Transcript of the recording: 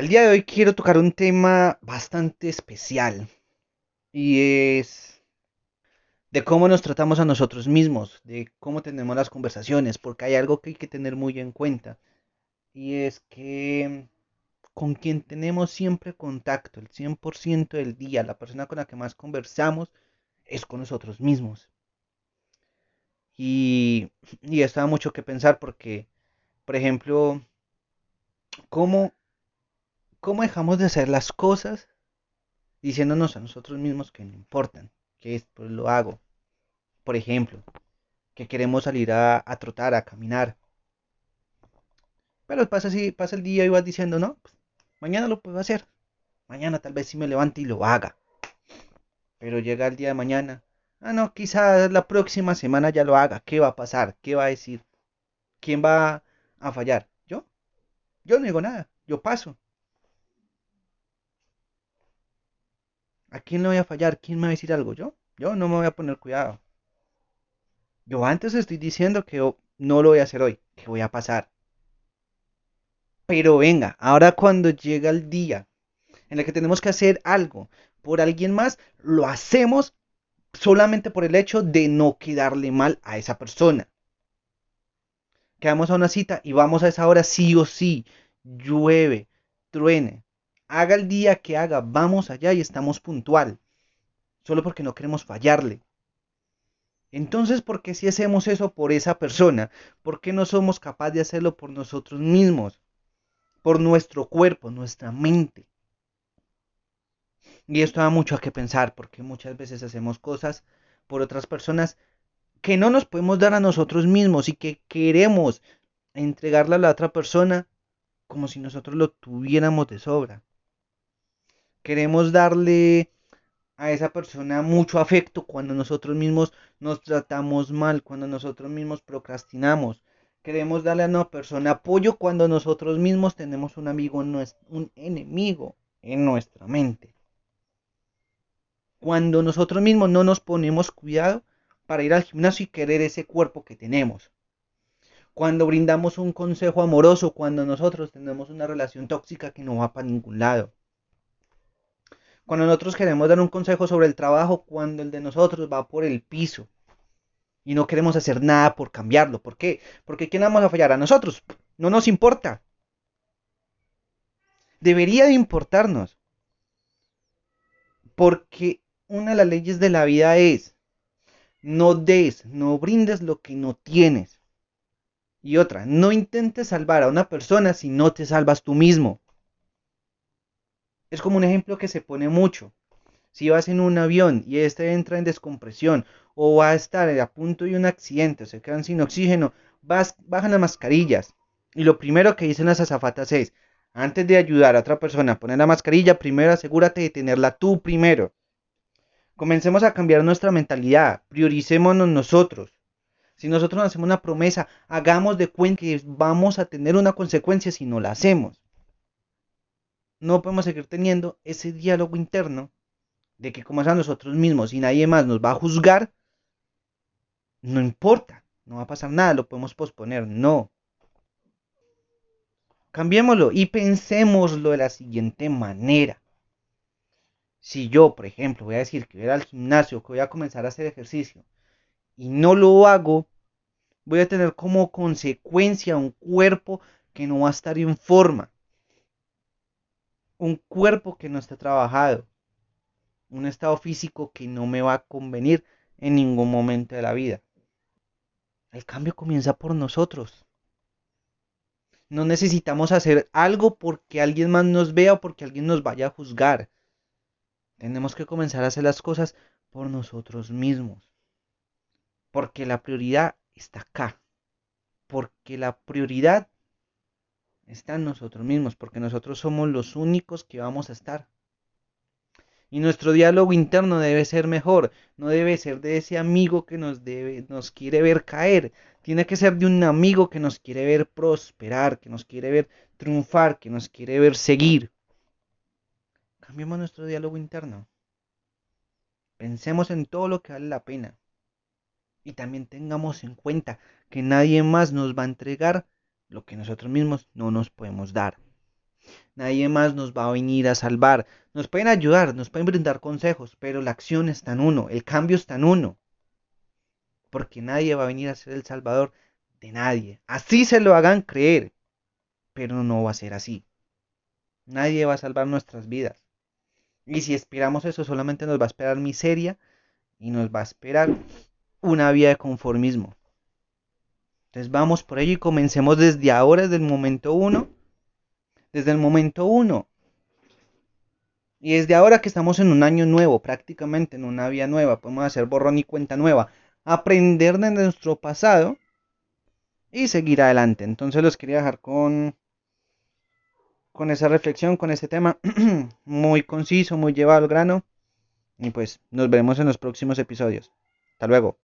El día de hoy quiero tocar un tema bastante especial y es de cómo nos tratamos a nosotros mismos, de cómo tenemos las conversaciones, porque hay algo que hay que tener muy en cuenta y es que con quien tenemos siempre contacto, el 100% del día, la persona con la que más conversamos es con nosotros mismos. Y, y esto da mucho que pensar porque, por ejemplo, ¿cómo, ¿cómo dejamos de hacer las cosas diciéndonos a nosotros mismos que no importan? Que es, pues lo hago. Por ejemplo, que queremos salir a, trotar, a caminar. Pero pasa así, pasa el día y vas diciendo, no, pues, mañana lo puedo hacer. Mañana tal vez sí me levante y lo haga. Pero llega el día de mañana. Ah, no, quizás la próxima semana ya lo haga. ¿Qué va a pasar? ¿Qué va a decir? ¿Quién va a fallar? ¿Yo? Yo no digo nada. Yo paso. ¿A quién le voy a fallar? ¿Quién me va a decir algo? ¿Yo? Yo no me voy a poner cuidado. Yo antes estoy diciendo que no lo voy a hacer hoy, que voy a pasar. Pero venga, ahora cuando llega el día en el que tenemos que hacer algo por alguien más, lo hacemos solamente por el hecho de no quedarle mal a esa persona. Quedamos a una cita y vamos a esa hora sí o sí, llueve, truene, haga el día que haga, vamos allá y estamos puntual, solo porque no queremos fallarle. Entonces, ¿por qué si hacemos eso por esa persona? ¿Por qué no somos capaces de hacerlo por nosotros mismos? Por nuestro cuerpo, nuestra mente. Y esto da mucho a qué pensar, porque muchas veces hacemos cosas por otras personas que no nos podemos dar a nosotros mismos y que queremos entregarle a la otra persona como si nosotros lo tuviéramos de sobra. Queremos darle a esa persona mucho afecto cuando nosotros mismos nos tratamos mal, cuando nosotros mismos procrastinamos. Queremos darle a una persona apoyo cuando nosotros mismos tenemos un amigo, un enemigo en nuestra mente cuando nosotros mismos no nos ponemos cuidado para ir al gimnasio y querer ese cuerpo que tenemos. Cuando brindamos un consejo amoroso, cuando nosotros tenemos una relación tóxica que no va para ningún lado. Cuando nosotros queremos dar un consejo sobre el trabajo, cuando el de nosotros va por el piso. Y no queremos hacer nada por cambiarlo. ¿Por qué? Porque ¿quién vamos a fallar? A nosotros. No nos importa. Debería de importarnos. Porque una de las leyes de la vida es, no des, no brindes lo que no tienes. Y otra, no intentes salvar a una persona si no te salvas tú mismo. Es como un ejemplo que se pone mucho. Si vas en un avión y este entra en descompresión o va a estar a punto de un accidente o se quedan sin oxígeno, vas, bajan las mascarillas. Y lo primero que dicen las azafatas es, antes de ayudar a otra persona a poner la mascarilla, primero asegúrate de tenerla tú primero. Comencemos a cambiar nuestra mentalidad, prioricémonos nosotros. Si nosotros hacemos una promesa, hagamos de cuenta que vamos a tener una consecuencia si no la hacemos. No podemos seguir teniendo ese diálogo interno de que como es a nosotros mismos y nadie más nos va a juzgar, no importa, no va a pasar nada, lo podemos posponer, no. Cambiémoslo y pensémoslo de la siguiente manera. Si yo, por ejemplo, voy a decir que voy a ir al gimnasio, que voy a comenzar a hacer ejercicio y no lo hago, voy a tener como consecuencia un cuerpo que no va a estar en forma. Un cuerpo que no está trabajado. Un estado físico que no me va a convenir en ningún momento de la vida. El cambio comienza por nosotros. No necesitamos hacer algo porque alguien más nos vea o porque alguien nos vaya a juzgar. Tenemos que comenzar a hacer las cosas por nosotros mismos. Porque la prioridad está acá. Porque la prioridad está en nosotros mismos. Porque nosotros somos los únicos que vamos a estar. Y nuestro diálogo interno debe ser mejor. No debe ser de ese amigo que nos, debe, nos quiere ver caer. Tiene que ser de un amigo que nos quiere ver prosperar, que nos quiere ver triunfar, que nos quiere ver seguir. Cambiemos nuestro diálogo interno. Pensemos en todo lo que vale la pena. Y también tengamos en cuenta que nadie más nos va a entregar lo que nosotros mismos no nos podemos dar. Nadie más nos va a venir a salvar. Nos pueden ayudar, nos pueden brindar consejos, pero la acción está en uno, el cambio está en uno. Porque nadie va a venir a ser el salvador de nadie. Así se lo hagan creer, pero no va a ser así. Nadie va a salvar nuestras vidas. Y si esperamos eso, solamente nos va a esperar miseria y nos va a esperar una vida de conformismo. Entonces vamos por ello y comencemos desde ahora, desde el momento uno. Desde el momento uno. Y desde ahora que estamos en un año nuevo, prácticamente en una vida nueva, podemos hacer borrón y cuenta nueva, aprender de nuestro pasado y seguir adelante. Entonces los quería dejar con, con esa reflexión, con ese tema muy conciso, muy llevado al grano. Y pues nos veremos en los próximos episodios. Hasta luego.